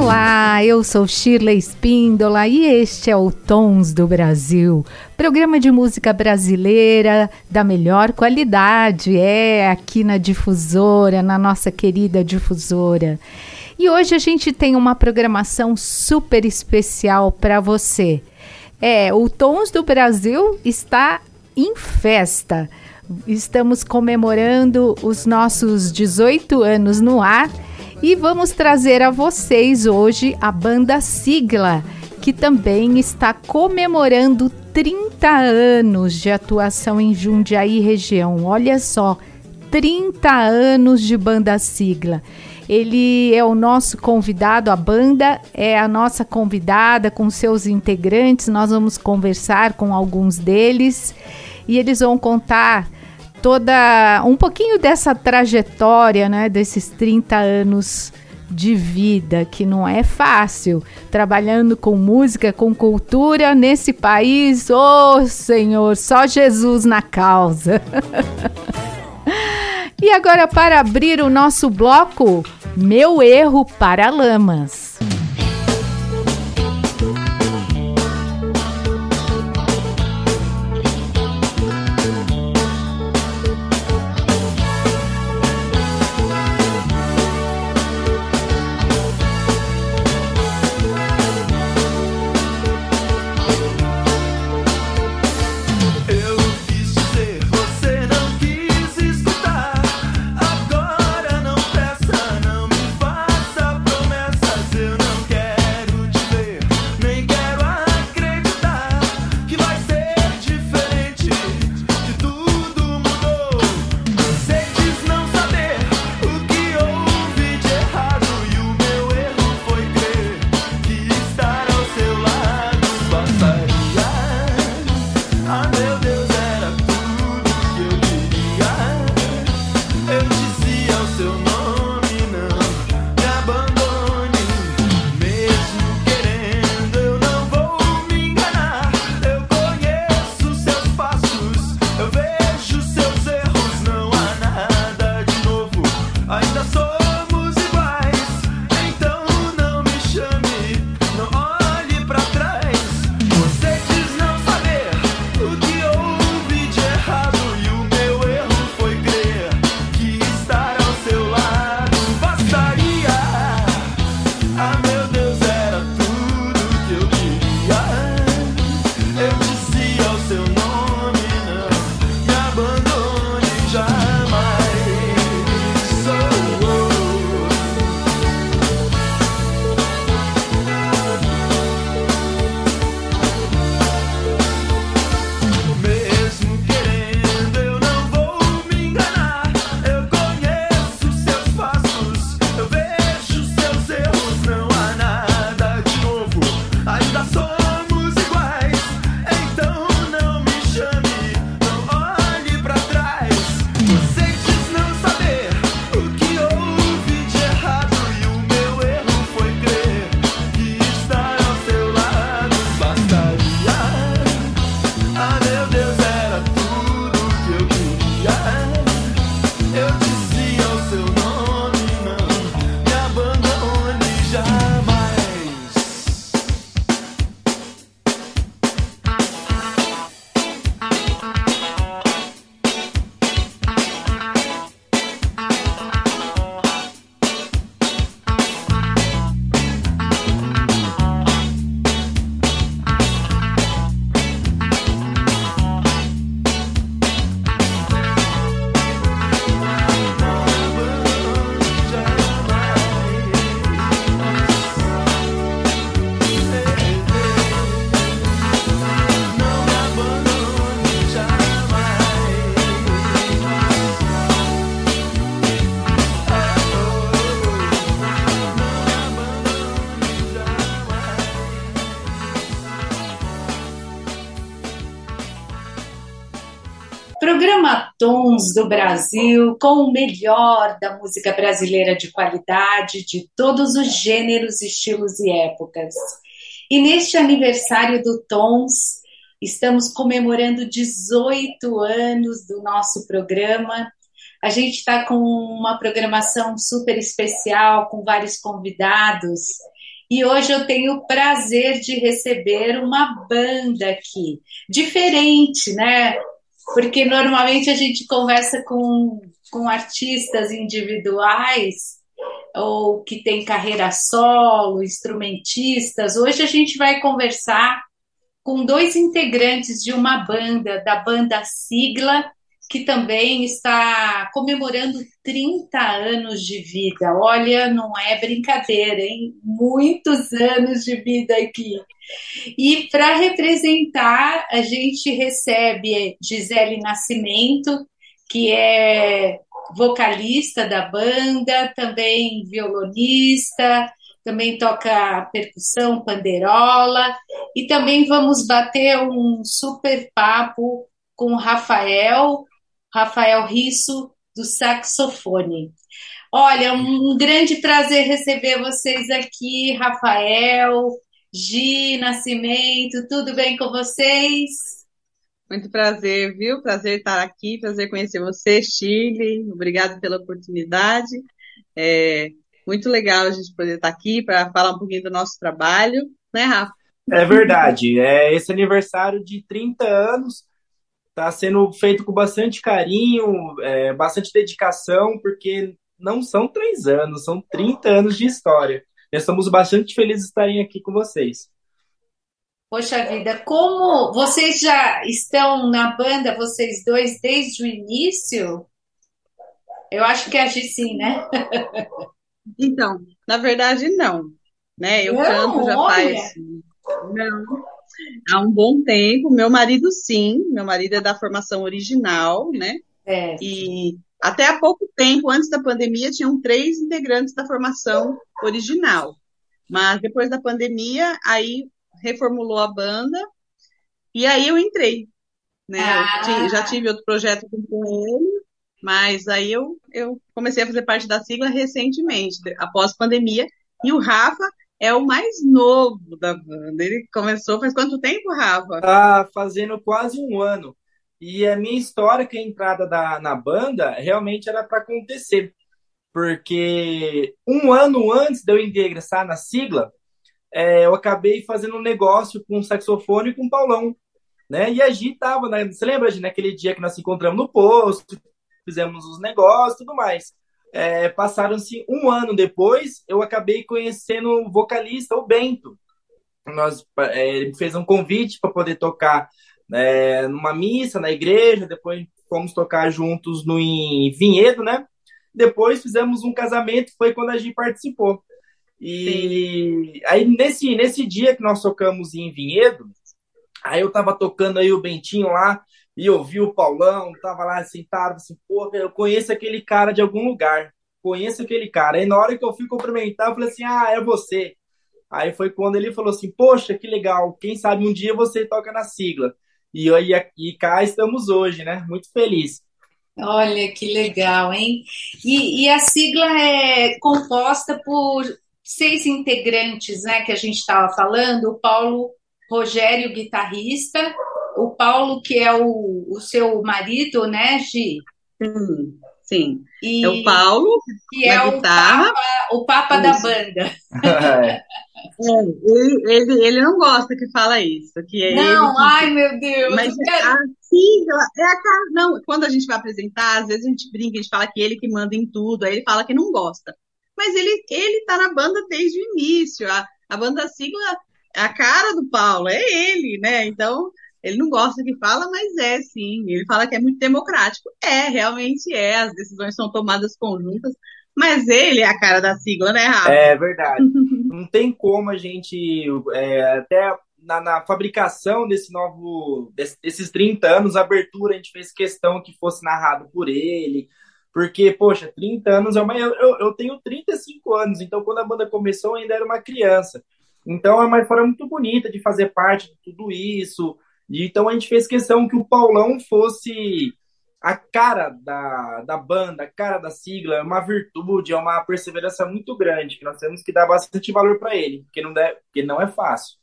Olá, eu sou Shirley Espíndola e este é o Tons do Brasil, programa de música brasileira da melhor qualidade, é aqui na difusora, na nossa querida difusora. E hoje a gente tem uma programação super especial para você. É, o Tons do Brasil está em festa. Estamos comemorando os nossos 18 anos no ar e vamos trazer a vocês hoje a banda Sigla, que também está comemorando 30 anos de atuação em Jundiaí região. Olha só, 30 anos de banda Sigla. Ele é o nosso convidado, a banda é a nossa convidada com seus integrantes. Nós vamos conversar com alguns deles e eles vão contar toda um pouquinho dessa trajetória, né, desses 30 anos de vida, que não é fácil, trabalhando com música, com cultura nesse país. Ô, oh, Senhor, só Jesus na causa. e agora para abrir o nosso bloco, meu erro para lamas. Do Brasil, com o melhor da música brasileira de qualidade, de todos os gêneros, estilos e épocas. E neste aniversário do Tons, estamos comemorando 18 anos do nosso programa. A gente está com uma programação super especial, com vários convidados. E hoje eu tenho o prazer de receber uma banda aqui, diferente, né? Porque normalmente a gente conversa com, com artistas individuais ou que tem carreira solo, instrumentistas. Hoje a gente vai conversar com dois integrantes de uma banda, da banda Sigla, que também está comemorando 30 anos de vida. Olha, não é brincadeira, hein? Muitos anos de vida aqui. E para representar, a gente recebe Gisele Nascimento, que é vocalista da banda, também violonista, também toca percussão, panderola, e também vamos bater um super papo com Rafael, Rafael Risso, do saxofone. Olha, um grande prazer receber vocês aqui, Rafael, Gi, Nascimento, tudo bem com vocês? Muito prazer, viu? Prazer estar aqui, prazer conhecer você, Chile. Obrigado pela oportunidade. É muito legal a gente poder estar aqui para falar um pouquinho do nosso trabalho, né, Rafa? É verdade. É esse aniversário de 30 anos está sendo feito com bastante carinho, é, bastante dedicação, porque não são três anos, são 30 anos de história. Nós estamos bastante felizes de estarem aqui com vocês. Poxa vida, como vocês já estão na banda, vocês dois, desde o início? Eu acho que é sim, né? Então, na verdade, não. Né? Eu não, canto já olha. faz. Não, há um bom tempo. Meu marido, sim, meu marido é da formação original, né? É. E até há pouco tempo, antes da pandemia, tinham três integrantes da formação original. Mas depois da pandemia, aí reformulou a banda e aí eu entrei. Né? Ah. Eu já tive outro projeto com ele, mas aí eu, eu comecei a fazer parte da sigla recentemente, após pandemia. E o Rafa é o mais novo da banda. Ele começou faz quanto tempo, Rafa? Tá fazendo quase um ano. E a minha história que a entrada da, na banda realmente era para acontecer. Porque um ano antes de eu ingressar na sigla, é, eu acabei fazendo um negócio com um saxofone e com um Paulão. Né? E a Gi tava, né? você lembra, Gi, naquele dia que nós se encontramos no posto, fizemos os negócios tudo mais. É, Passaram-se um ano depois, eu acabei conhecendo o vocalista, o Bento. Nós, é, ele fez um convite para poder tocar é, numa missa na igreja, depois fomos tocar juntos no em Vinhedo, né? Depois fizemos um casamento, foi quando a Gi participou. E Sim. aí nesse, nesse dia que nós tocamos em Vinhedo, aí eu tava tocando aí o Bentinho lá, e eu vi o Paulão, tava lá sentado, assim, pô, eu conheço aquele cara de algum lugar, conheço aquele cara. Aí na hora que eu fui cumprimentar, eu falei assim, ah, é você. Aí foi quando ele falou assim, poxa, que legal, quem sabe um dia você toca na sigla. E, e, e cá estamos hoje, né? Muito feliz. Olha que legal, hein? E, e a sigla é composta por seis integrantes, né? Que a gente estava falando, o Paulo Rogério, guitarrista, o Paulo, que é o, o seu marido, né, Gi? Sim, sim. E, é o Paulo, que é o guitarra. Papa, o papa da banda. É, ele, ele, ele não gosta que fala isso. Que é não, ai meu Deus. Mas quero... a sigla é a. Não, quando a gente vai apresentar, às vezes a gente brinca, a gente fala que ele que manda em tudo, aí ele fala que não gosta. Mas ele, ele tá na banda desde o início. A, a banda sigla, a cara do Paulo, é ele, né? Então, ele não gosta que fala, mas é sim. Ele fala que é muito democrático. É, realmente é. As decisões são tomadas conjuntas. Mas ele é a cara da sigla, né, Rafa? É verdade. não tem como a gente, é, até na, na, fabricação desse novo, desse, desses 30 anos, a abertura, a gente fez questão que fosse narrado por ele. Porque, poxa, 30 anos é uma. Eu, eu tenho 35 anos, então quando a banda começou, eu ainda era uma criança. Então é uma forma muito bonita de fazer parte de tudo isso. E, então a gente fez questão que o Paulão fosse a cara da, da banda, a cara da sigla, é uma virtude, é uma perseverança muito grande, que nós temos que dar bastante valor para ele, porque não, deve, porque não é fácil.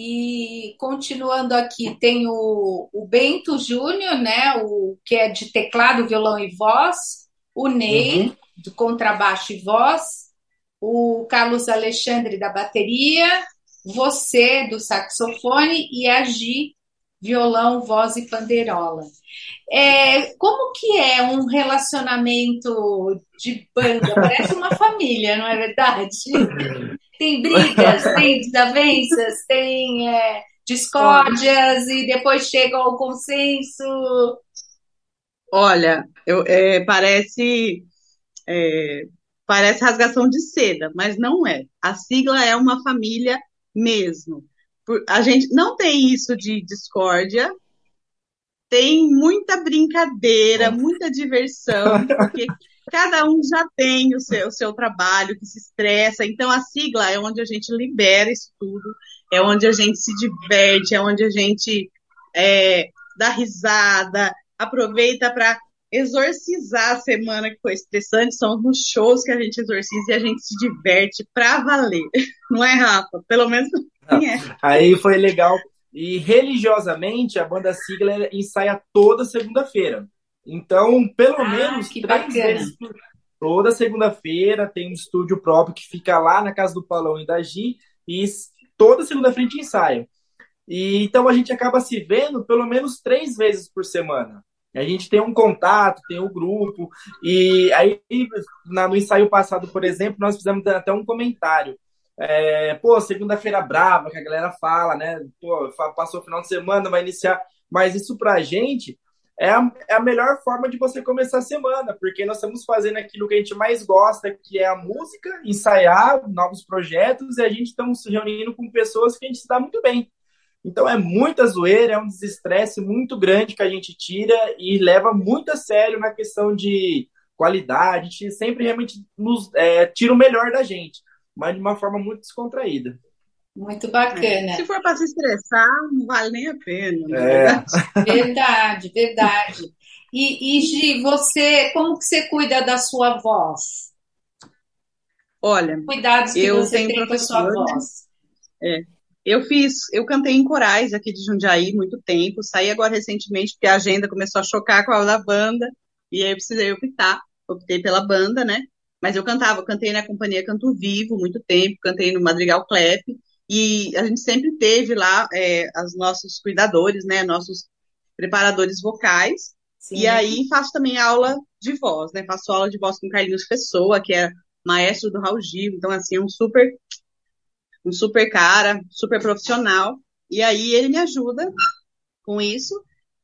E continuando aqui, tem o, o Bento Júnior, né? O que é de teclado, violão e voz, o Ney, uhum. de contrabaixo e voz, o Carlos Alexandre da bateria, você do saxofone e a Gi, violão, voz e panderola. É, como que é um relacionamento de banda? Parece uma família, não é verdade? Tem brigas, tem desavenças, tem é, discórdias e depois chega ao consenso. Olha, eu, é, parece é, parece rasgação de seda, mas não é. A sigla é uma família mesmo. A gente não tem isso de discórdia, tem muita brincadeira, muita diversão, porque cada um já tem o seu, o seu trabalho, que se estressa. Então, a sigla é onde a gente libera isso tudo, é onde a gente se diverte, é onde a gente é, dá risada, aproveita para exorcizar a semana que foi estressante. São os shows que a gente exorciza e a gente se diverte para valer. Não é, Rafa? Pelo menos assim é. Aí foi legal e religiosamente, a banda Sigla ensaia toda segunda-feira. Então, pelo ah, menos três bacana. vezes toda segunda-feira tem um estúdio próprio que fica lá na casa do Paulão e da Gi e toda segunda-feira a gente ensaia. E então a gente acaba se vendo pelo menos três vezes por semana. A gente tem um contato, tem um grupo, e aí no ensaio passado, por exemplo, nós fizemos até um comentário é, pô, segunda-feira brava, que a galera fala, né? Pô, passou o final de semana, vai iniciar. Mas isso pra gente é a, é a melhor forma de você começar a semana, porque nós estamos fazendo aquilo que a gente mais gosta, que é a música, ensaiar novos projetos, e a gente estamos se reunindo com pessoas que a gente dá muito bem. Então é muita zoeira, é um desestresse muito grande que a gente tira e leva muito a sério na questão de qualidade, a gente sempre realmente nos, é, tira o melhor da gente mas de uma forma muito descontraída. Muito bacana. Se for para se estressar, não vale nem a pena. Né? É. Verdade, verdade. E, e Gi, você, como que você cuida da sua voz? Olha, cuidados que eu você tenho tem com a sua voz. É. Eu fiz, eu cantei em corais aqui de Jundiaí muito tempo, saí agora recentemente porque a agenda começou a chocar com a da banda, e aí eu precisei optar, optei pela banda, né? Mas eu cantava, eu cantei na companhia Canto Vivo muito tempo, cantei no Madrigal Clep, e a gente sempre teve lá é, os nossos cuidadores, né, nossos preparadores vocais, Sim. e aí faço também aula de voz, né, faço aula de voz com Carlinhos Pessoa, que é maestro do Raul Gil, então assim, é um super, um super cara, super profissional, e aí ele me ajuda com isso,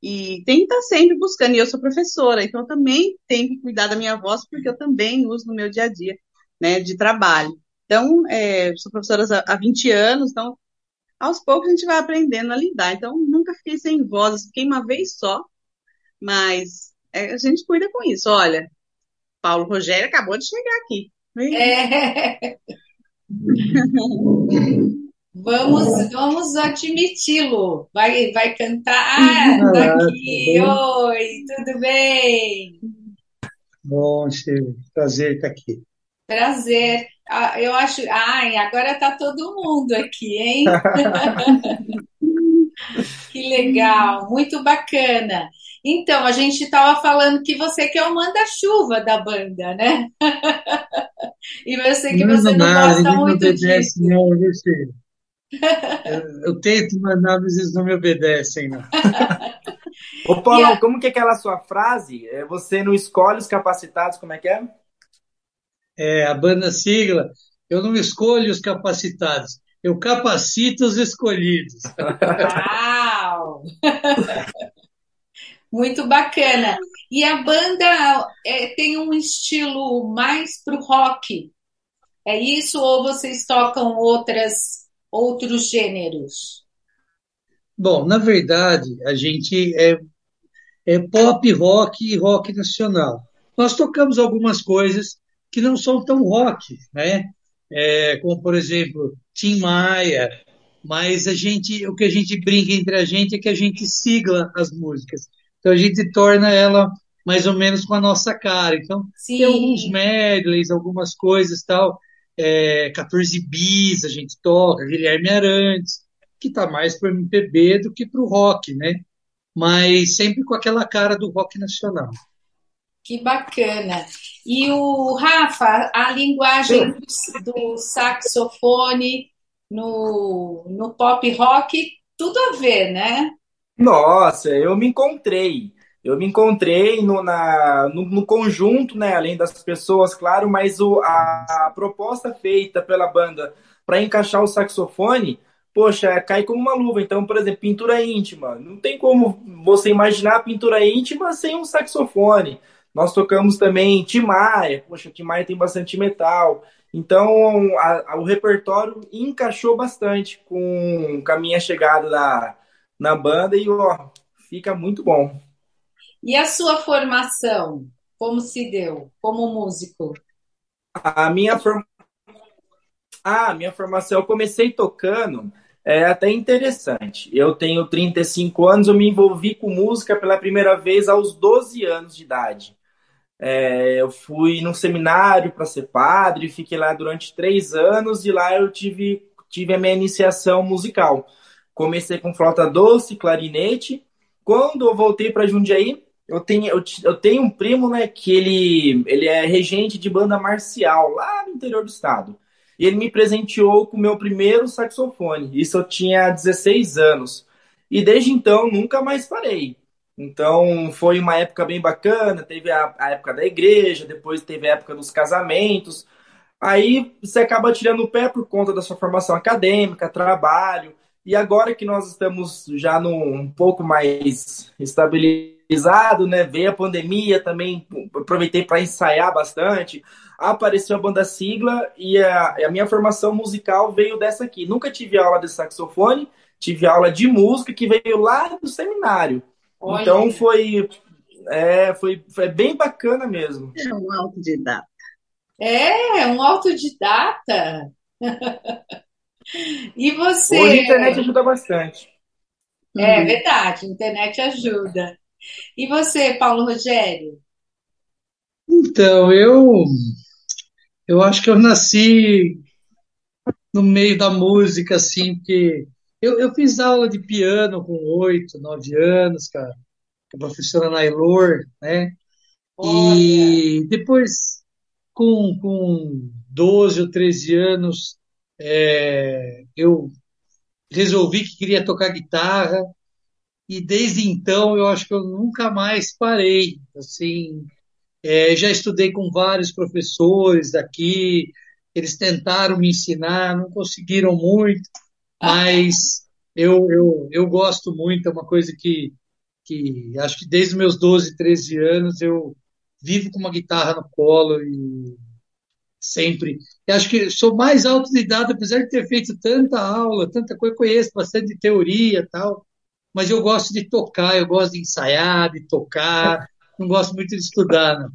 e tem que estar sempre buscando. E eu sou professora, então eu também tenho que cuidar da minha voz, porque eu também uso no meu dia a dia, né, de trabalho. Então, é, sou professora há 20 anos, então aos poucos a gente vai aprendendo a lidar. Então, nunca fiquei sem voz, fiquei uma vez só, mas é, a gente cuida com isso. Olha, Paulo Rogério acabou de chegar aqui. É. Vamos, vamos admiti-lo. Vai, vai cantar. Ah, tá aqui. Oi, tudo bem? Bom, Steve. Prazer estar aqui. Prazer. Ah, eu acho. Ai, agora tá todo mundo aqui, hein? que legal, muito bacana. Então, a gente estava falando que você que é o manda-chuva da banda, né? e eu sei que você não gosta muito disso. Não, você eu, eu, tento, mas nada vezes não me obedecem, não. Ô, Paulo, a... como que é aquela sua frase? É, você não escolhe os capacitados, como é que é? É, a banda sigla, eu não escolho os capacitados, eu capacito os escolhidos. Uau! Muito bacana. E a banda é, tem um estilo mais pro rock, é isso? Ou vocês tocam outras outros gêneros? Bom, na verdade, a gente é, é pop rock e rock nacional. Nós tocamos algumas coisas que não são tão rock, né? É, como, por exemplo, Tim Maia, mas a gente, o que a gente brinca entre a gente é que a gente sigla as músicas. Então a gente torna ela mais ou menos com a nossa cara. Então Sim. tem alguns medleys, algumas coisas tal. É, 14 bis a gente toca, Guilherme Arantes, que está mais para MPB do que para o rock, né? Mas sempre com aquela cara do rock nacional. Que bacana. E o Rafa, a linguagem do, do saxofone no, no pop rock, tudo a ver, né? Nossa, eu me encontrei. Eu me encontrei no, na, no, no, conjunto, né, além das pessoas, claro, mas o, a, a proposta feita pela banda para encaixar o saxofone, poxa, cai como uma luva. Então, por exemplo, pintura íntima. Não tem como você imaginar a pintura íntima sem um saxofone. Nós tocamos também Tim Maia, poxa, Tim Maia tem bastante metal. Então, a, a, o repertório encaixou bastante com, com a minha chegada na, na banda e ó, fica muito bom. E a sua formação, como se deu como músico? A minha, form... ah, minha formação, eu comecei tocando, é até interessante. Eu tenho 35 anos, eu me envolvi com música pela primeira vez aos 12 anos de idade. É, eu fui num seminário para ser padre, fiquei lá durante três anos e lá eu tive, tive a minha iniciação musical. Comecei com flauta doce, clarinete. Quando eu voltei para Jundiaí, eu tenho, eu, eu, tenho um primo né, que ele, ele é regente de banda marcial lá no interior do estado. E ele me presenteou com o meu primeiro saxofone. Isso eu tinha 16 anos. E desde então nunca mais parei. Então foi uma época bem bacana. Teve a, a, época da igreja, depois teve a época dos casamentos. Aí você acaba tirando o pé por conta da sua formação acadêmica, trabalho. E agora que nós estamos já num um pouco mais estabilizado, né? Veio a pandemia também, aproveitei para ensaiar bastante. Apareceu a banda sigla e a, a minha formação musical veio dessa aqui. Nunca tive aula de saxofone, tive aula de música que veio lá do seminário. Olha. Então foi, é, foi, foi bem bacana mesmo. É um autodidata. É, um autodidata. e você? Hoje a internet ajuda bastante. É uhum. verdade, a internet ajuda. E você, Paulo Rogério? Então, eu eu acho que eu nasci no meio da música, assim, porque eu, eu fiz aula de piano com oito, nove anos, cara, com a professora Nailor, né? Olha. E depois, com, com 12 ou 13 anos, é, eu resolvi que queria tocar guitarra, e desde então eu acho que eu nunca mais parei. Assim, é, já estudei com vários professores daqui, eles tentaram me ensinar, não conseguiram muito, mas eu, eu, eu gosto muito, é uma coisa que, que acho que desde meus 12, 13 anos eu vivo com uma guitarra no colo e sempre. Eu acho que sou mais autodidata, apesar de ter feito tanta aula, tanta coisa, conheço bastante teoria tal, mas eu gosto de tocar, eu gosto de ensaiar, de tocar, não gosto muito de estudar, não.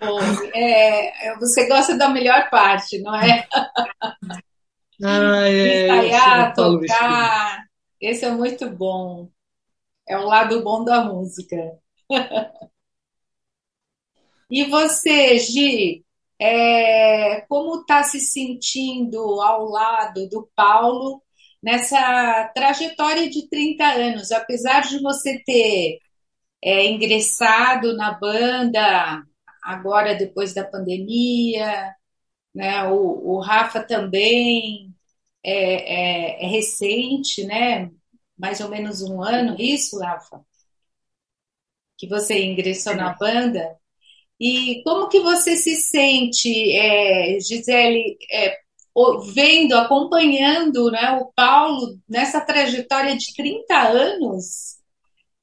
Bom, é, você gosta da melhor parte, não é? Ah, é. Ensaiar, tocar. Esse é muito bom. É o lado bom da música. E você, Gi, é, como está se sentindo ao lado do Paulo nessa trajetória de 30 anos? Apesar de você ter é, ingressado na banda agora depois da pandemia, né? O, o Rafa também é, é, é, recente, né? Mais ou menos um ano, isso, Rafa? Que você ingressou na banda. E como que você se sente, é, Gisele, é, vendo, acompanhando né, o Paulo nessa trajetória de 30 anos?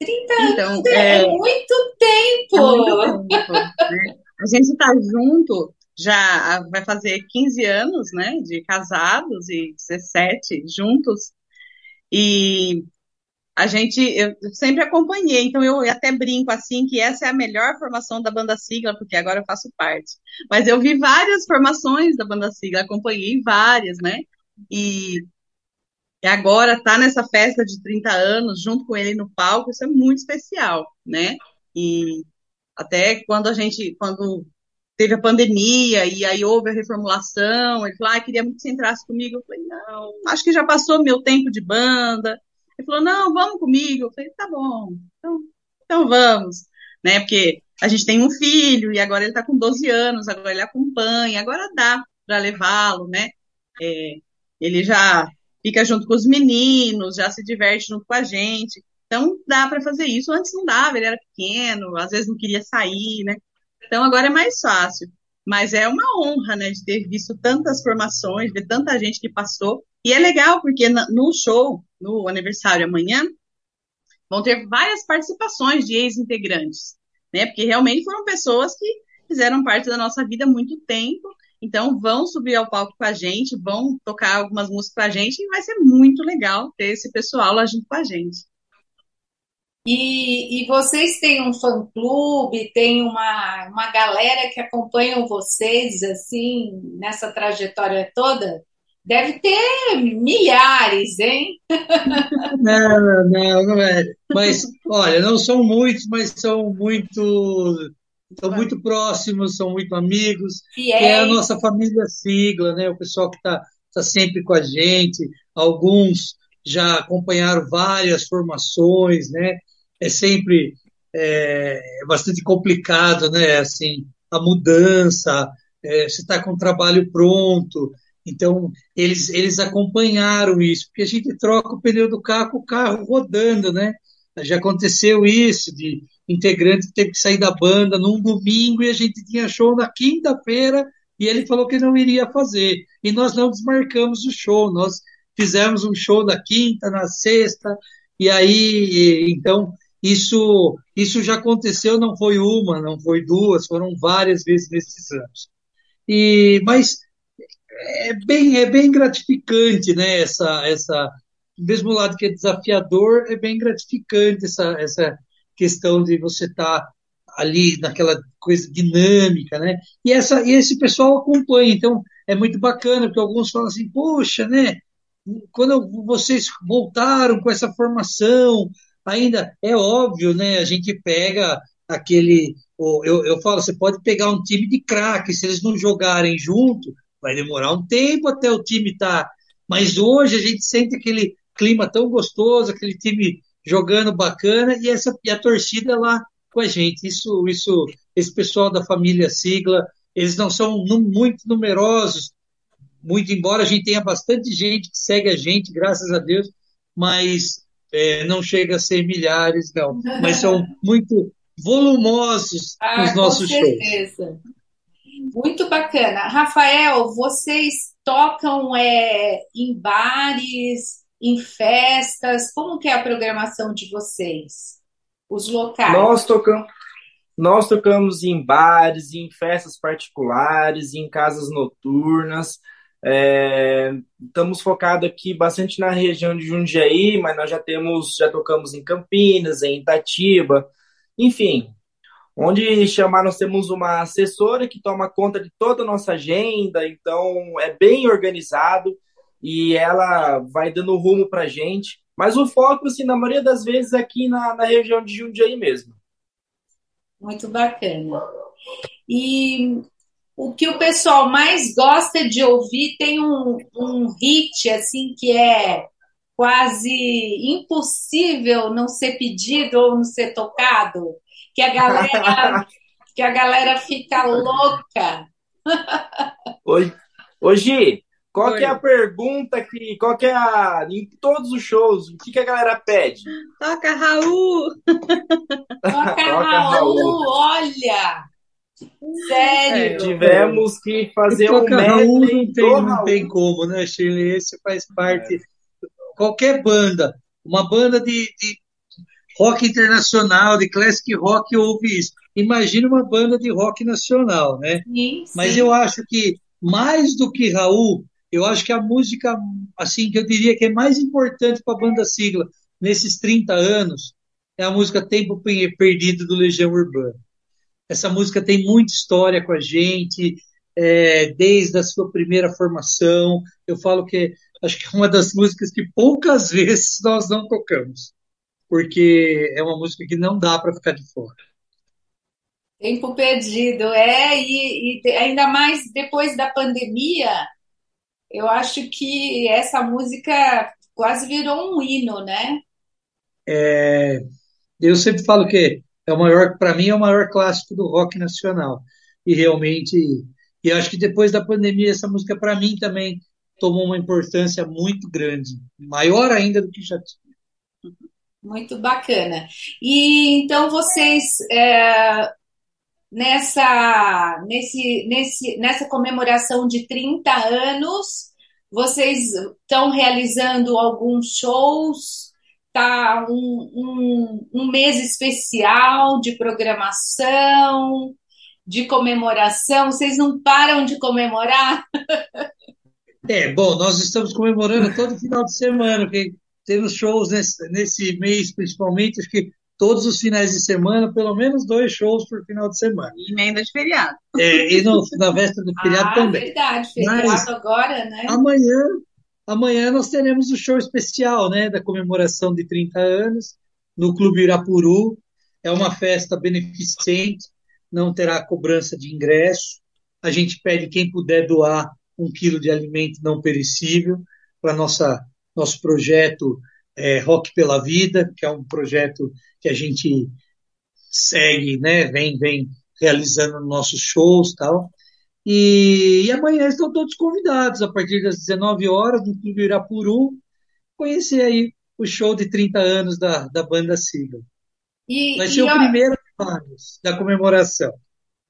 30 então, anos é, é muito tempo! É muito tempo né? A gente está junto já vai fazer 15 anos, né, de casados e 17 juntos. E a gente, eu sempre acompanhei, então eu até brinco assim que essa é a melhor formação da banda sigla, porque agora eu faço parte. Mas eu vi várias formações da banda sigla, acompanhei várias, né? E agora tá nessa festa de 30 anos, junto com ele no palco, isso é muito especial, né? E até quando a gente, quando teve a pandemia e aí houve a reformulação, ele falou, ah, queria muito que você entrasse comigo. Eu falei, não, acho que já passou meu tempo de banda. Ele falou, não, vamos comigo. Eu falei, tá bom, então, então vamos, né? Porque a gente tem um filho e agora ele está com 12 anos, agora ele acompanha, agora dá para levá-lo, né? É, ele já fica junto com os meninos, já se diverte junto com a gente. Então dá para fazer isso. Antes não dava, ele era pequeno, às vezes não queria sair, né? Então agora é mais fácil. Mas é uma honra, né, de ter visto tantas formações, ver tanta gente que passou. E é legal porque no show, no aniversário amanhã, vão ter várias participações de ex-integrantes, né? Porque realmente foram pessoas que fizeram parte da nossa vida há muito tempo então, vão subir ao palco com a gente, vão tocar algumas músicas com a gente, e vai ser muito legal ter esse pessoal lá junto com a gente. E, e vocês têm um fã-clube, tem uma, uma galera que acompanha vocês, assim, nessa trajetória toda? Deve ter milhares, hein? Não, não, não é. Mas, olha, não são muitos, mas são muito são muito próximos, são muito amigos, é a nossa família sigla, né? O pessoal que está tá sempre com a gente, alguns já acompanharam várias formações, né? É sempre é, é bastante complicado, né? Assim, a mudança, é, você está com o trabalho pronto, então eles eles acompanharam isso, porque a gente troca o pneu do carro com o carro rodando, né? Já aconteceu isso de integrante teve que sair da banda num domingo e a gente tinha show na quinta-feira e ele falou que não iria fazer. E nós não desmarcamos o show, nós fizemos um show na quinta, na sexta, e aí, então, isso, isso já aconteceu, não foi uma, não foi duas, foram várias vezes nesses anos. E, mas é bem, é bem gratificante, né, essa, essa, mesmo lado que é desafiador, é bem gratificante essa, essa questão de você estar tá ali naquela coisa dinâmica, né? E, essa, e esse pessoal acompanha, então é muito bacana, porque alguns falam assim, poxa, né? Quando vocês voltaram com essa formação, ainda é óbvio, né? A gente pega aquele. Eu, eu falo, você pode pegar um time de craque, se eles não jogarem junto, vai demorar um tempo até o time estar. Tá. Mas hoje a gente sente aquele clima tão gostoso, aquele time jogando bacana e essa e a torcida lá com a gente. Isso, isso, esse pessoal da família Sigla, eles não são muito numerosos, muito embora a gente tenha bastante gente que segue a gente, graças a Deus, mas é, não chega a ser milhares, não. Mas são muito volumosos ah, os nossos com certeza. shows. Muito bacana. Rafael, vocês tocam é, em bares, em festas? Como que é a programação de vocês? Os locais? Nós tocamos, nós tocamos em bares, em festas particulares, em casas noturnas. É, estamos focados aqui bastante na região de Jundiaí, mas nós já temos, já tocamos em Campinas, em Itatiba, enfim. Onde chamar, nós temos uma assessora que toma conta de toda a nossa agenda, então é bem organizado e ela vai dando rumo para gente. Mas o foco, assim, na maioria das vezes, é aqui na, na região de Jundiaí mesmo. Muito bacana. E o que o pessoal mais gosta de ouvir tem um, um hit, assim, que é quase impossível não ser pedido ou não ser tocado, que a galera, que a galera fica louca. Hoje, hoje qual que é a pergunta que. Qual que é a. Em todos os shows, o que, que a galera pede? Toca Raul! Toca, Toca Raul, Raul, olha! Sério! É, tivemos que fazer um Raul não tem, não tem como, né, Shirley? Esse faz parte. É. Qualquer banda, uma banda de, de rock internacional, de classic rock, ouve isso. Imagina uma banda de rock nacional, né? Sim, sim. Mas eu acho que mais do que Raul, eu acho que a música, assim, que eu diria que é mais importante para a banda sigla nesses 30 anos é a música Tempo Perdido do Legião Urbana. Essa música tem muita história com a gente, é, desde a sua primeira formação. Eu falo que acho que é uma das músicas que poucas vezes nós não tocamos, porque é uma música que não dá para ficar de fora. Tempo perdido, é, e, e ainda mais depois da pandemia, eu acho que essa música quase virou um hino, né? É, eu sempre falo que é o maior, para mim, é o maior clássico do rock nacional. E realmente, e acho que depois da pandemia, essa música, para mim, também tomou uma importância muito grande, maior ainda do que já tinha. Muito bacana. E então vocês é, nessa, nesse, nesse, nessa comemoração de 30 anos, vocês estão realizando alguns shows? Tá um, um, um mês especial de programação, de comemoração? Vocês não param de comemorar? É, bom, nós estamos comemorando todo final de semana, porque temos shows nesse, nesse mês, principalmente, acho que todos os finais de semana, pelo menos dois shows por final de semana. E emenda de feriado. É, e no, na véspera do feriado ah, também. verdade, feriado Mas, agora, né? Amanhã, amanhã nós teremos o show especial, né, da comemoração de 30 anos, no Clube Irapuru. É uma festa beneficente, não terá cobrança de ingresso. A gente pede quem puder doar um quilo de alimento não perecível para nossa nosso projeto é, Rock pela Vida, que é um projeto que a gente segue, né, vem, vem realizando nossos shows tal. E, e amanhã estão todos convidados, a partir das 19 horas, no Clube Irapuru, conhecer aí o show de 30 anos da, da banda Sigla. Vai ser o primeiro da comemoração.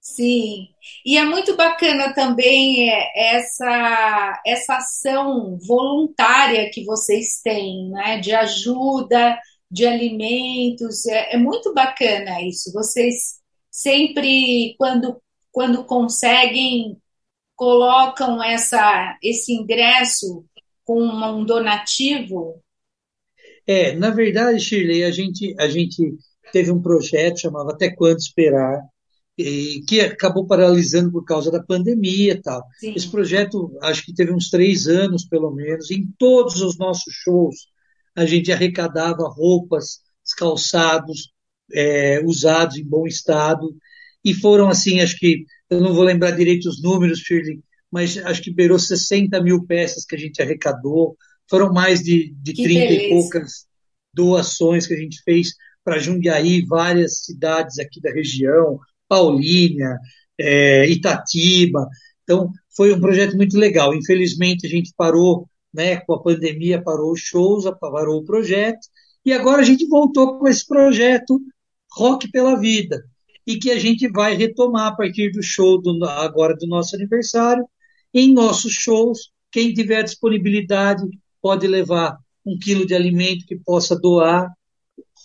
Sim, e é muito bacana também é, essa, essa ação voluntária que vocês têm, né, de ajuda, de alimentos, é, é muito bacana isso. Vocês sempre, quando, quando conseguem, colocam essa, esse ingresso com um donativo? É, na verdade, Shirley, a gente, a gente teve um projeto chamado Até Quando Esperar, e, que acabou paralisando por causa da pandemia e tal. Sim. Esse projeto, acho que teve uns três anos, pelo menos. Em todos os nossos shows, a gente arrecadava roupas, calçados é, usados em bom estado. E foram, assim, acho que, eu não vou lembrar direito os números, Shirley, mas acho que beirou 60 mil peças que a gente arrecadou. Foram mais de, de 30 beleza. e poucas doações que a gente fez para Jundiaí, várias cidades aqui da região, Paulínia, é, Itatiba. Então, foi um projeto muito legal. Infelizmente, a gente parou, né, com a pandemia, parou os shows, parou o projeto, e agora a gente voltou com esse projeto Rock pela Vida, e que a gente vai retomar a partir do show do, agora do nosso aniversário. Em nossos shows, quem tiver disponibilidade pode levar um quilo de alimento que possa doar,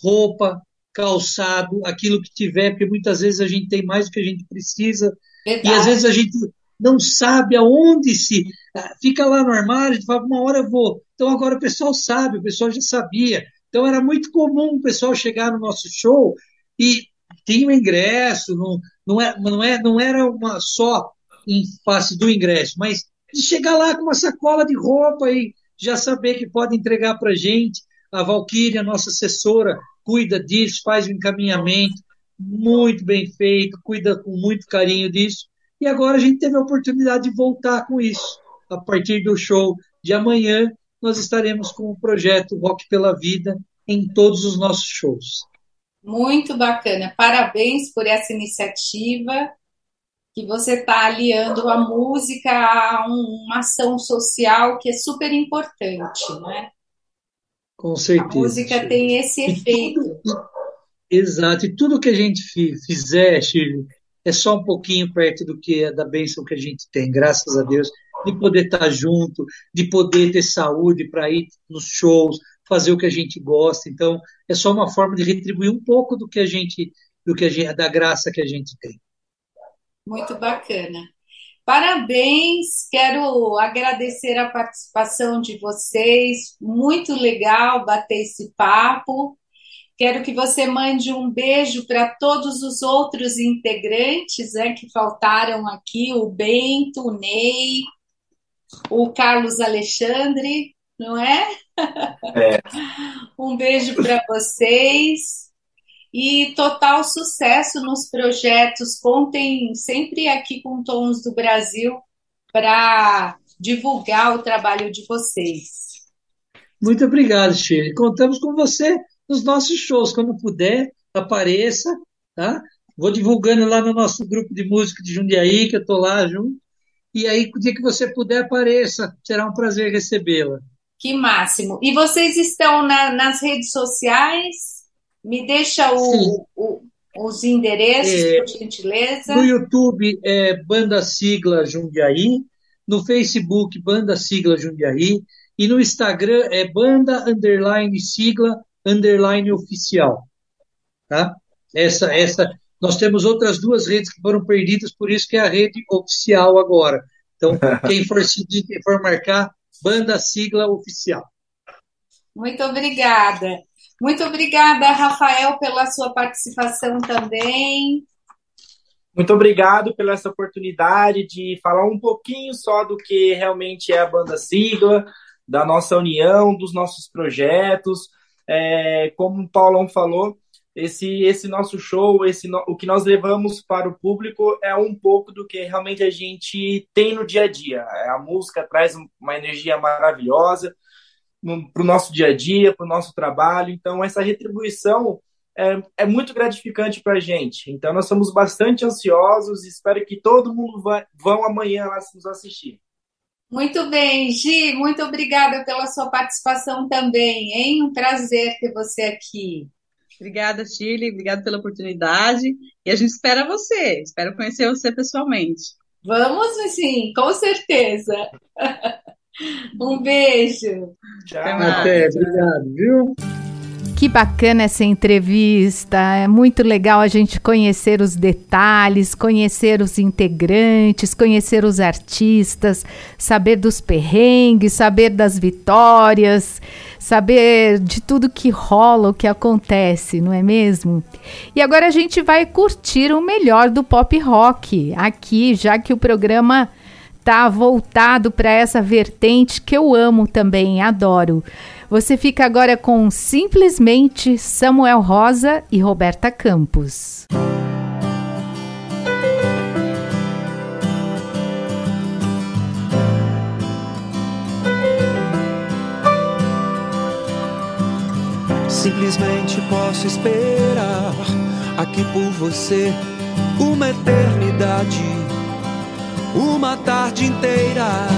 roupa, calçado, aquilo que tiver, porque muitas vezes a gente tem mais do que a gente precisa, Verdade. e às vezes a gente não sabe aonde se. Ah, fica lá no armário, fala, uma hora eu vou. Então agora o pessoal sabe, o pessoal já sabia. Então era muito comum o pessoal chegar no nosso show e tinha o ingresso, não, não, é, não, é, não era uma só em face do ingresso, mas de chegar lá com uma sacola de roupa e já saber que pode entregar para gente. A Valquíria, nossa assessora, cuida disso, faz o encaminhamento muito bem feito, cuida com muito carinho disso. E agora a gente teve a oportunidade de voltar com isso. A partir do show de amanhã, nós estaremos com o projeto Rock pela Vida em todos os nossos shows. Muito bacana. Parabéns por essa iniciativa que você está aliando a música a uma ação social que é super importante, né? Com certeza. A música tem esse efeito. Tudo, exato. E tudo que a gente fizer, Shirley, é só um pouquinho perto do que da bênção que a gente tem, graças a Deus, de poder estar junto, de poder ter saúde para ir nos shows, fazer o que a gente gosta. Então, é só uma forma de retribuir um pouco do que a gente, do que a gente, da graça que a gente tem. Muito bacana. Parabéns, quero agradecer a participação de vocês, muito legal bater esse papo. Quero que você mande um beijo para todos os outros integrantes né, que faltaram aqui: o Bento, o Ney, o Carlos Alexandre. não é? é. um beijo para vocês e total sucesso nos projetos. Contem sempre aqui com Tons do Brasil para divulgar o trabalho de vocês. Muito obrigado, Shirley. Contamos com você nos nossos shows. Quando puder, apareça, tá? Vou divulgando lá no nosso grupo de música de Jundiaí, que eu estou lá junto. E aí, o dia que você puder, apareça. Será um prazer recebê-la. Que máximo. E vocês estão na, nas redes sociais? Me deixa o, o, os endereços, é, por gentileza. No YouTube é Banda Sigla Jundiaí, no Facebook Banda Sigla Jundiaí e no Instagram é Banda Underline Sigla Underline Oficial. Tá? Essa, essa nós temos outras duas redes que foram perdidas, por isso que é a rede oficial agora. Então, quem for seguir, quem for marcar, banda sigla oficial. Muito obrigada. Muito obrigada, Rafael, pela sua participação também. Muito obrigado pela essa oportunidade de falar um pouquinho só do que realmente é a banda sigla, da nossa união, dos nossos projetos. É, como o Paulão falou, esse esse nosso show, esse o que nós levamos para o público é um pouco do que realmente a gente tem no dia a dia. A música traz uma energia maravilhosa para o nosso dia a dia, para o nosso trabalho. Então essa retribuição é, é muito gratificante para a gente. Então nós somos bastante ansiosos e espero que todo mundo vá, vão amanhã lá nos assistir. Muito bem, Gi, muito obrigada pela sua participação também, hein? Um prazer ter você aqui. Obrigada, Shirley. Obrigada pela oportunidade. E a gente espera você. Espero conhecer você pessoalmente. Vamos, sim, com certeza. um beijo. Tchau. Até, obrigado, viu? Que bacana essa entrevista. É muito legal a gente conhecer os detalhes, conhecer os integrantes, conhecer os artistas, saber dos perrengues, saber das vitórias, saber de tudo que rola, o que acontece, não é mesmo? E agora a gente vai curtir o melhor do pop rock aqui, já que o programa tá voltado para essa vertente que eu amo também, adoro. Você fica agora com simplesmente Samuel Rosa e Roberta Campos. Simplesmente posso esperar aqui por você uma eternidade, uma tarde inteira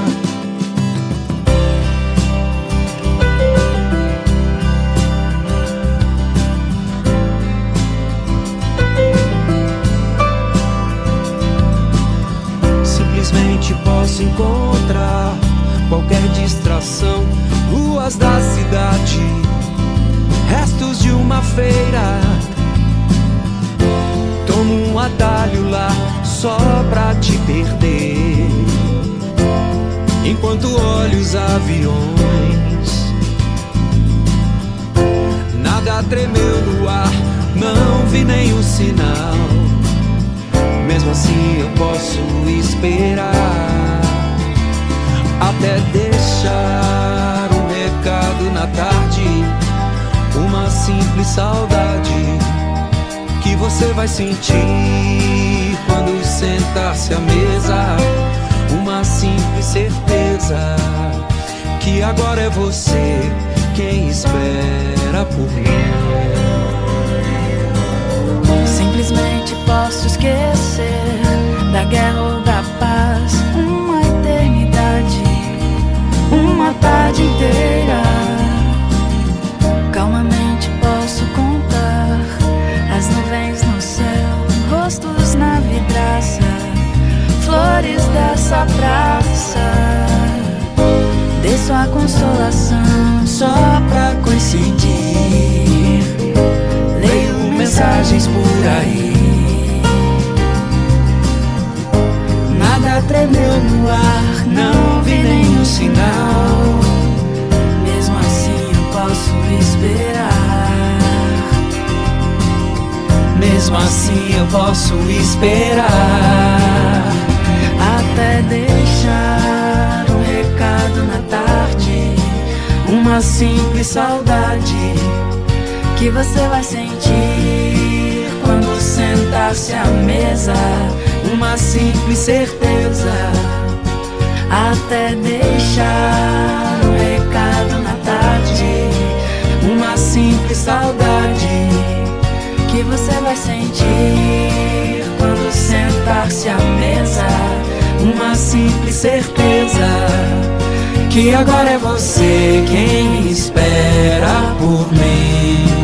Simplesmente posso encontrar qualquer distração, ruas da cidade, restos de uma feira. Tomo um atalho lá só pra te perder. Enquanto olho os aviões, nada tremeu no ar, não vi nenhum sinal mesmo assim eu posso esperar até deixar um recado na tarde, uma simples saudade que você vai sentir quando sentar-se à mesa, uma simples certeza que agora é você quem espera por mim simplesmente posso esquecer da guerra ou da paz. Uma eternidade, uma tarde inteira. Calmamente flores dessa praça. Desço a consolação só pra coincidir. Leio mensagens por aí. Nada tremeu no ar, não vi nenhum sinal. Mesmo assim eu posso esperar. Mesmo assim eu posso esperar. Até deixar um recado na tarde, uma simples saudade que você vai sentir quando sentar-se à mesa. Uma simples certeza, até deixar um recado na tarde. Uma simples saudade que você vai sentir quando sentar-se à mesa. Simples certeza que agora é você quem espera por mim.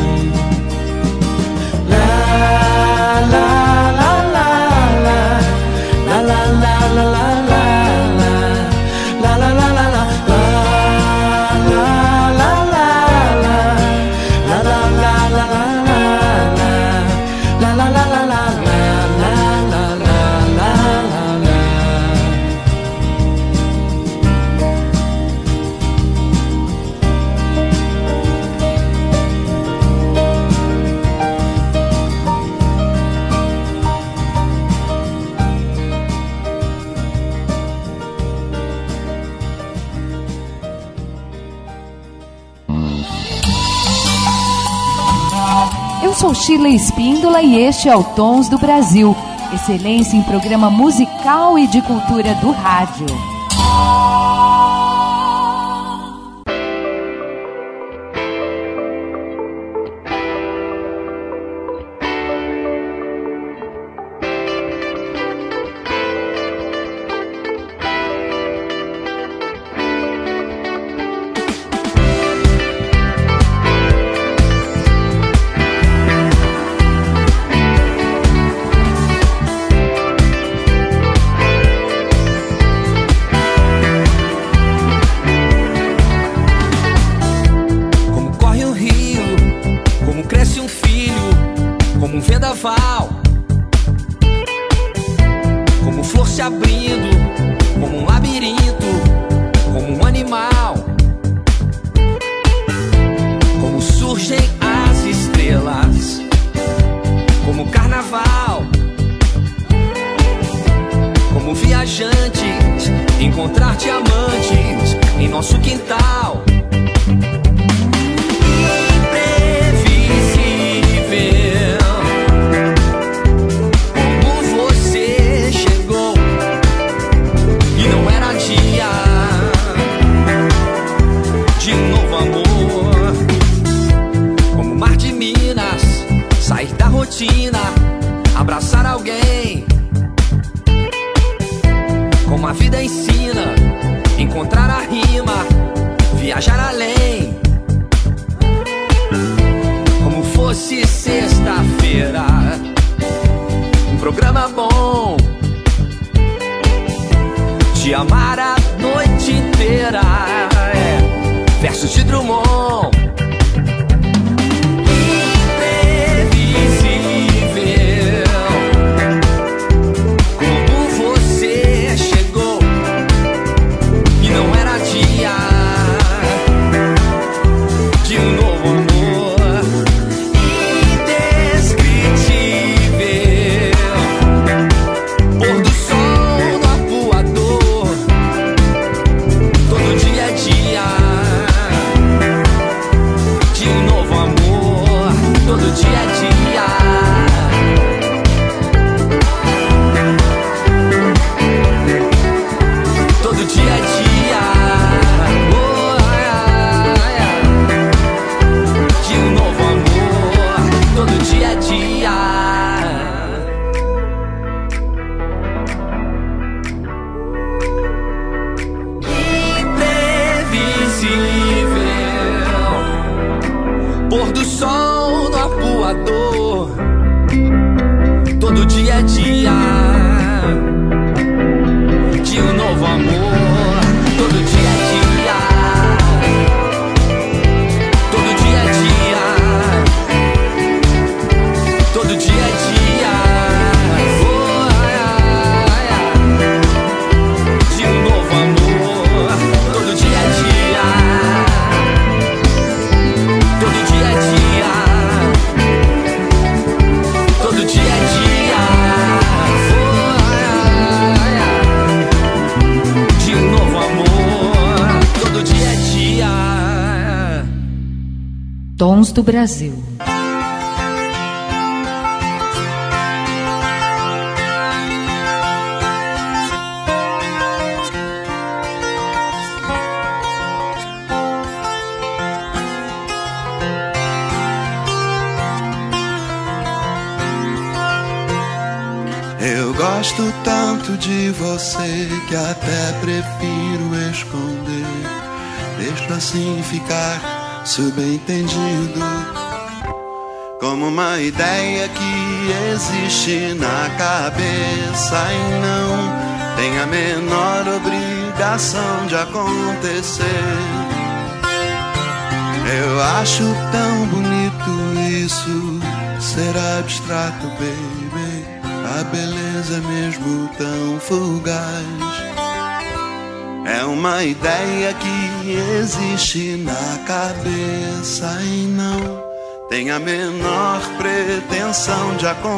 E este é o Tons do Brasil. Excelência em programa musical e de cultura do rádio. Do Brasil. Eu gosto tanto de você que até prefiro esconder. Deixo assim ficar subentendido. Como uma ideia que existe na cabeça e não tem a menor obrigação de acontecer. Eu acho tão bonito isso ser abstrato, baby. A beleza mesmo tão fugaz. É uma ideia que existe na cabeça e não tem a menor pretensão de acontecer.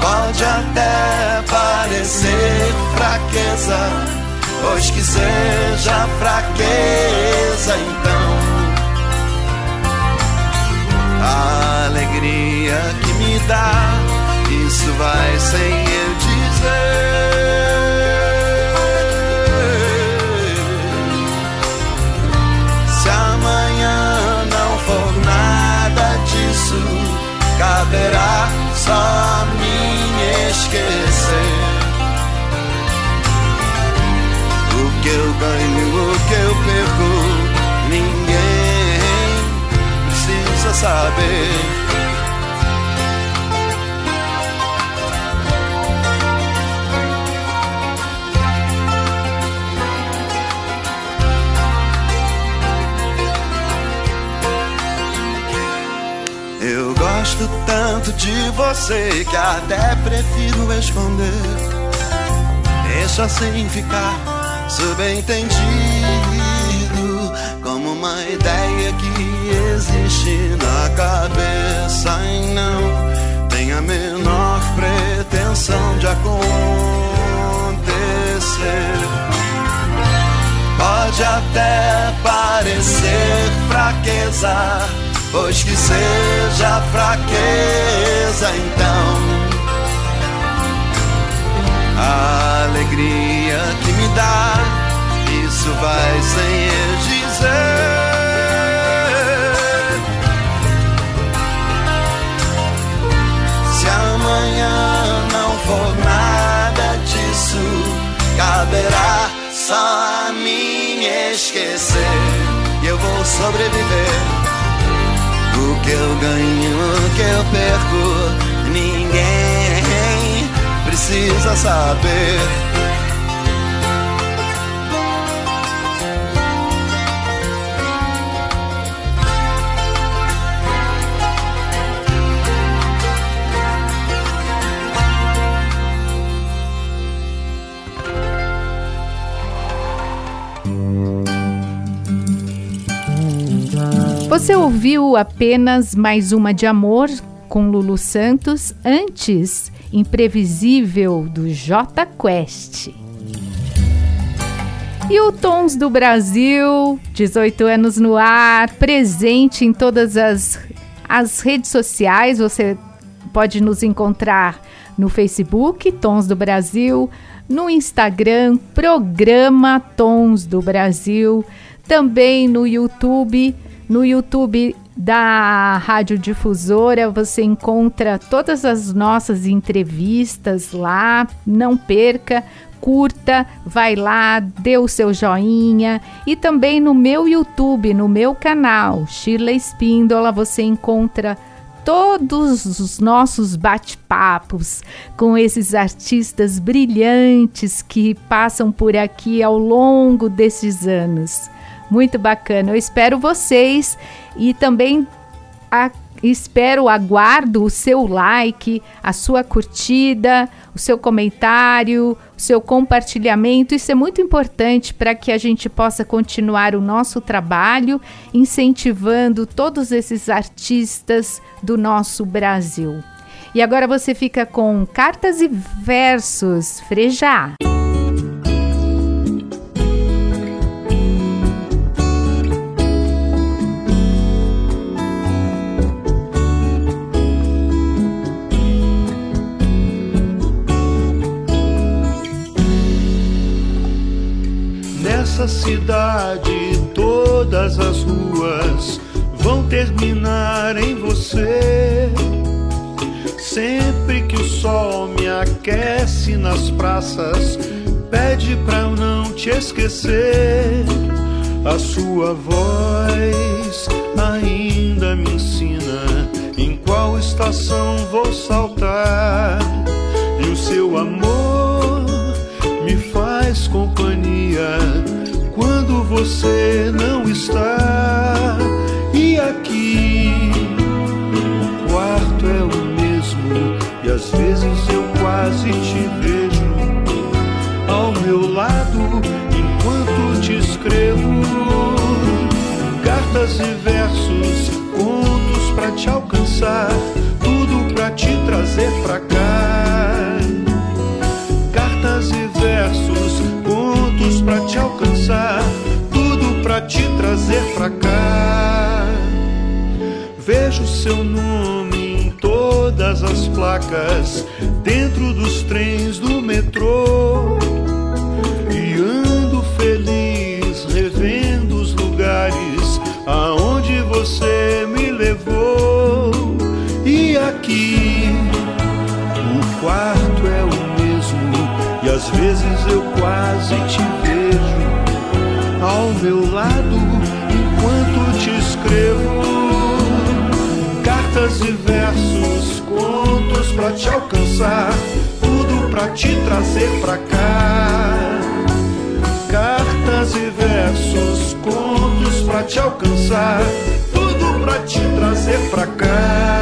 Pode até parecer fraqueza, pois que seja fraqueza então. A alegria que me dá, isso vai sem eu se amanhã não for nada disso, caberá só a mim esquecer. O que eu ganho, o que eu perco, ninguém precisa saber. Gosto tanto de você que até prefiro esconder. Deixa assim ficar subentendido, como uma ideia que existe na cabeça e não tem a menor pretensão de acontecer. Pode até parecer fraqueza pois que seja fraqueza então. A alegria que me dá, isso vai sem eu dizer. Se amanhã não for nada disso, caberá só a mim esquecer. E eu vou sobreviver que eu ganho, que eu perco, ninguém precisa saber. Você ouviu apenas mais uma de amor com Lulu Santos, antes Imprevisível do J Quest. E o Tons do Brasil, 18 anos no ar, presente em todas as, as redes sociais. Você pode nos encontrar no Facebook, Tons do Brasil, no Instagram, Programa Tons do Brasil, também no YouTube no YouTube da Rádio Difusora você encontra todas as nossas entrevistas lá. Não perca, curta, vai lá, dê o seu joinha e também no meu YouTube, no meu canal, Shirley Espíndola, você encontra todos os nossos bate-papos com esses artistas brilhantes que passam por aqui ao longo desses anos. Muito bacana. Eu espero vocês e também a, espero, aguardo o seu like, a sua curtida, o seu comentário, o seu compartilhamento. Isso é muito importante para que a gente possa continuar o nosso trabalho, incentivando todos esses artistas do nosso Brasil. E agora você fica com cartas e versos, Frejá. Nessa cidade, todas as ruas vão terminar em você. Sempre que o sol me aquece nas praças, pede pra eu não te esquecer. A sua voz ainda me ensina em qual estação vou saltar. E o seu amor me faz companhia você não está. E aqui o quarto é o mesmo, e às vezes eu quase te vejo ao meu lado enquanto te escrevo cartas e versos, contos pra te alcançar, tudo pra te trazer pra cá. Cartas e versos, contos pra te alcançar, pra te trazer pra cá. Vejo seu nome em todas as placas, dentro dos trens do metrô. Cartas e versos, contos pra te alcançar, tudo pra te trazer pra cá. Cartas e versos, contos pra te alcançar, tudo pra te trazer pra cá.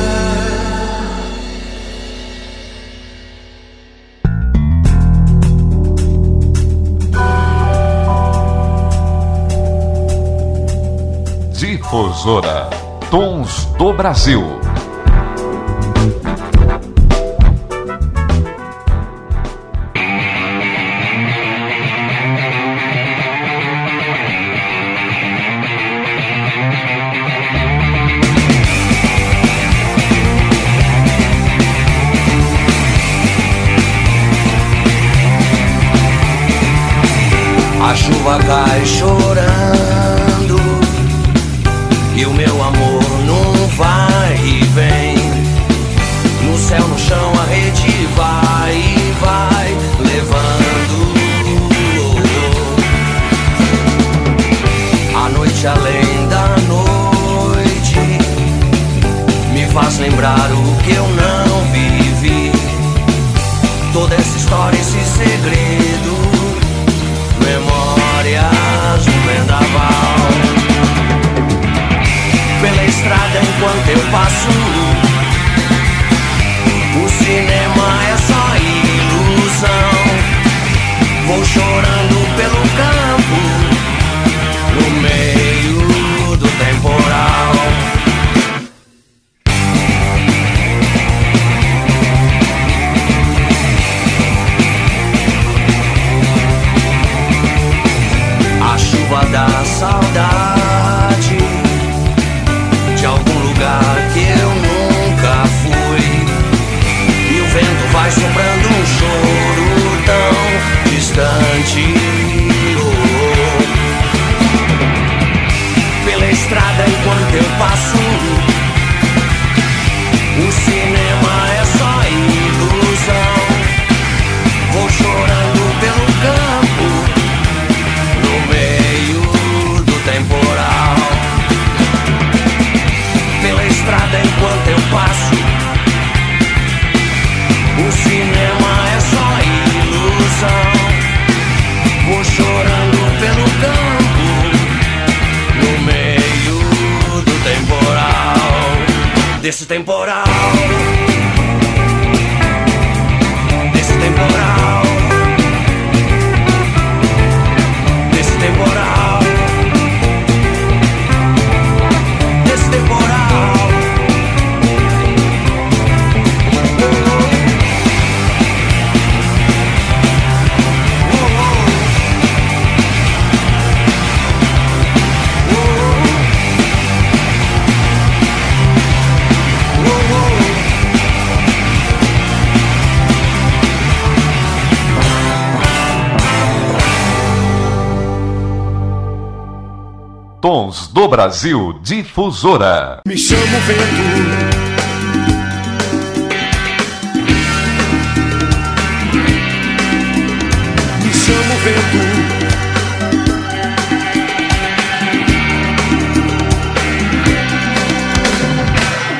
Difusora Tons do Brasil. A chuva cai chorando faz lembrar o que eu não vivi Toda essa história, esse segredo memórias do vendaval. Pela estrada enquanto eu passo, o cinema é só ilusão. Vou chorando pelo campo, desse Brasil Difusora. Me chamo vento. Me chamo vento.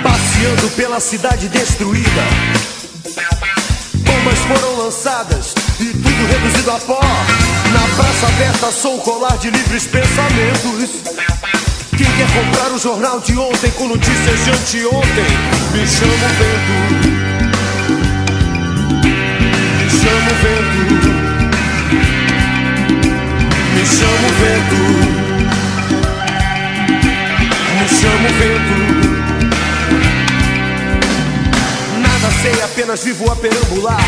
Passeando pela cidade destruída. Bombas foram lançadas e tudo reduzido a pó. Na praça aberta sou o colar de livres pensamentos. Quem quer comprar o jornal de ontem com notícias de anteontem? Me chama o vento. Me chama o vento. Me chama o vento. Me chama o vento. Nada sei, apenas vivo a perambular.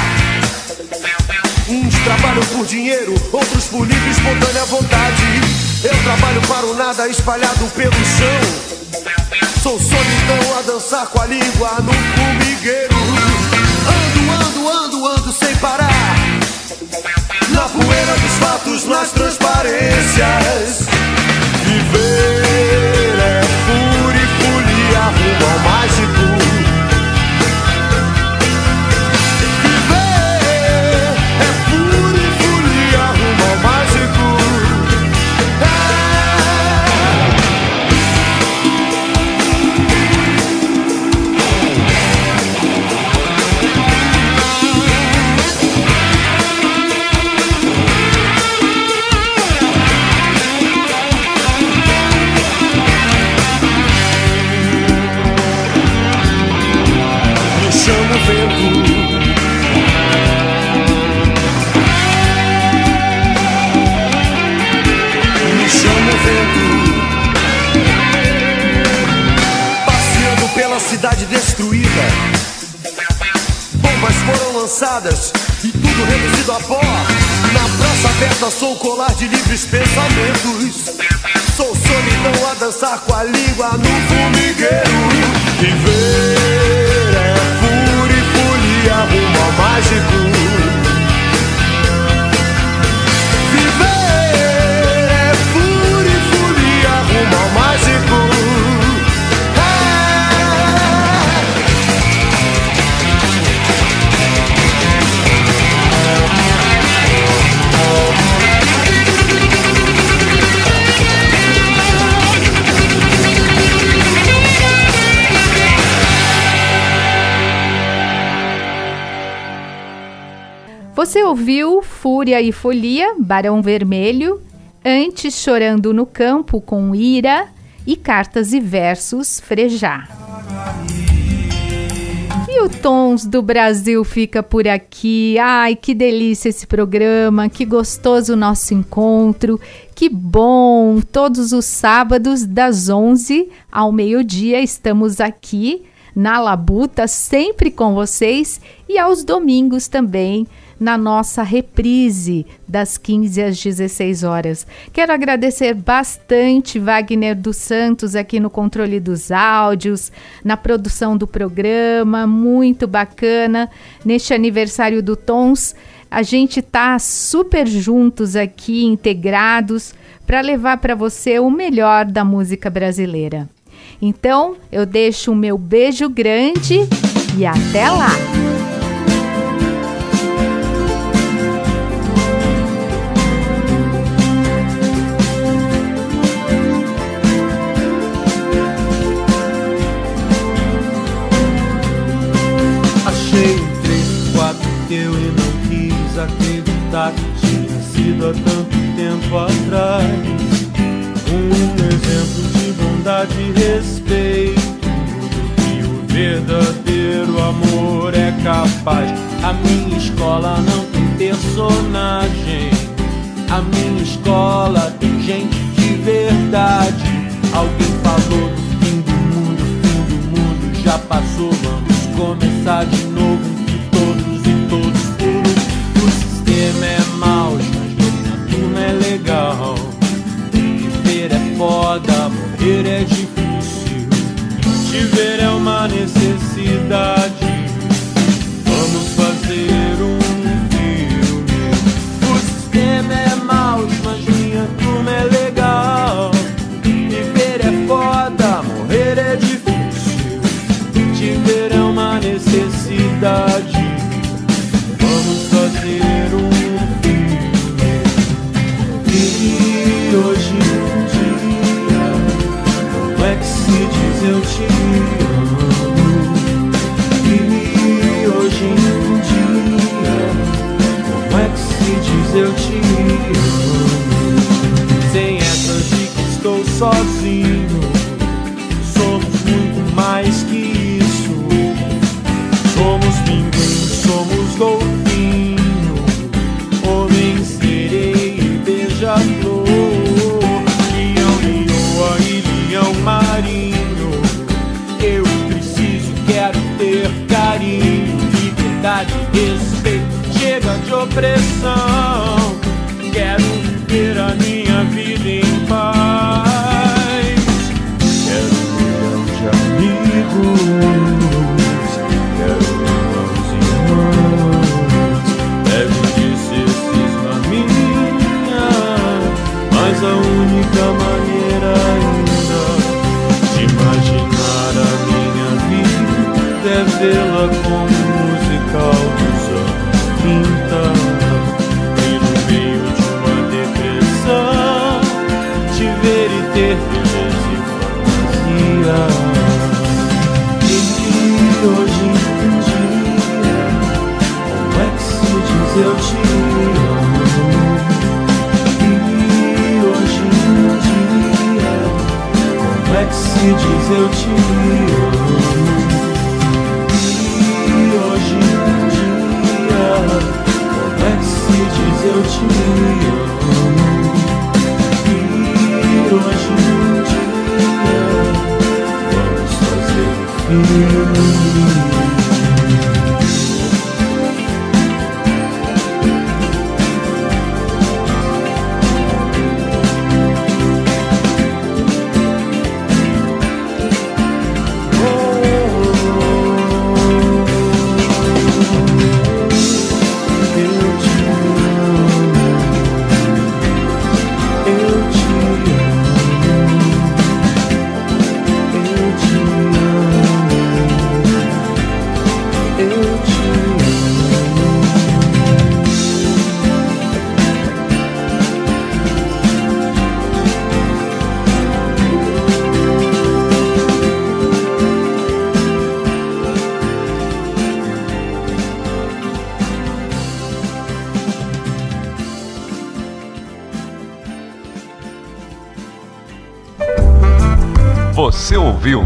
Uns trabalham por dinheiro, outros por livre espontânea vontade. Eu trabalho para o nada espalhado pelo chão. Sou solidão a dançar com a língua no formigueiro. Ando, ando, ando, ando sem parar. Na poeira dos fatos, nas transparências. Viver é fúria e folia rumo ao mágico. Viver e tudo reduzido a pó. Na praça aberta sou colar de livres pensamentos. Sou solidão a dançar com a língua no formigueiro. Viver é fúria e folia rumo ao mágico. Ouviu Fúria e Folia, Barão Vermelho, antes Chorando no Campo com Ira e Cartas e Versos Frejá. E o Tons do Brasil fica por aqui. Ai, que delícia esse programa, que gostoso o nosso encontro, que bom! Todos os sábados, das 11 ao meio-dia, estamos aqui na Labuta, sempre com vocês, e aos domingos também na nossa reprise das 15 às 16 horas. Quero agradecer bastante Wagner dos Santos aqui no controle dos áudios, na produção do programa, muito bacana. Neste aniversário do Tons, a gente tá super juntos aqui, integrados, para levar para você o melhor da música brasileira. Então, eu deixo o meu beijo grande e até lá! Sido há tanto tempo atrás. Um exemplo de bondade e respeito. E o verdadeiro amor é capaz. A minha escola não tem personagem. A minha escola tem gente de verdade. Alguém falou do fim do mundo, fim do mundo já passou. Vamos começar de novo. Te ver é uma necessidade. Como um musical dos anos 30. E no meio de uma depressão, te ver e ter beleza e fantasia. E hoje em dia, como é que se diz eu te amo? E hoje em dia, como é que se diz eu te amo? Diz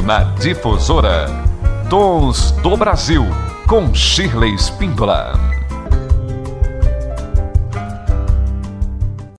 na Difusora Tons do Brasil com Shirley Spíndola.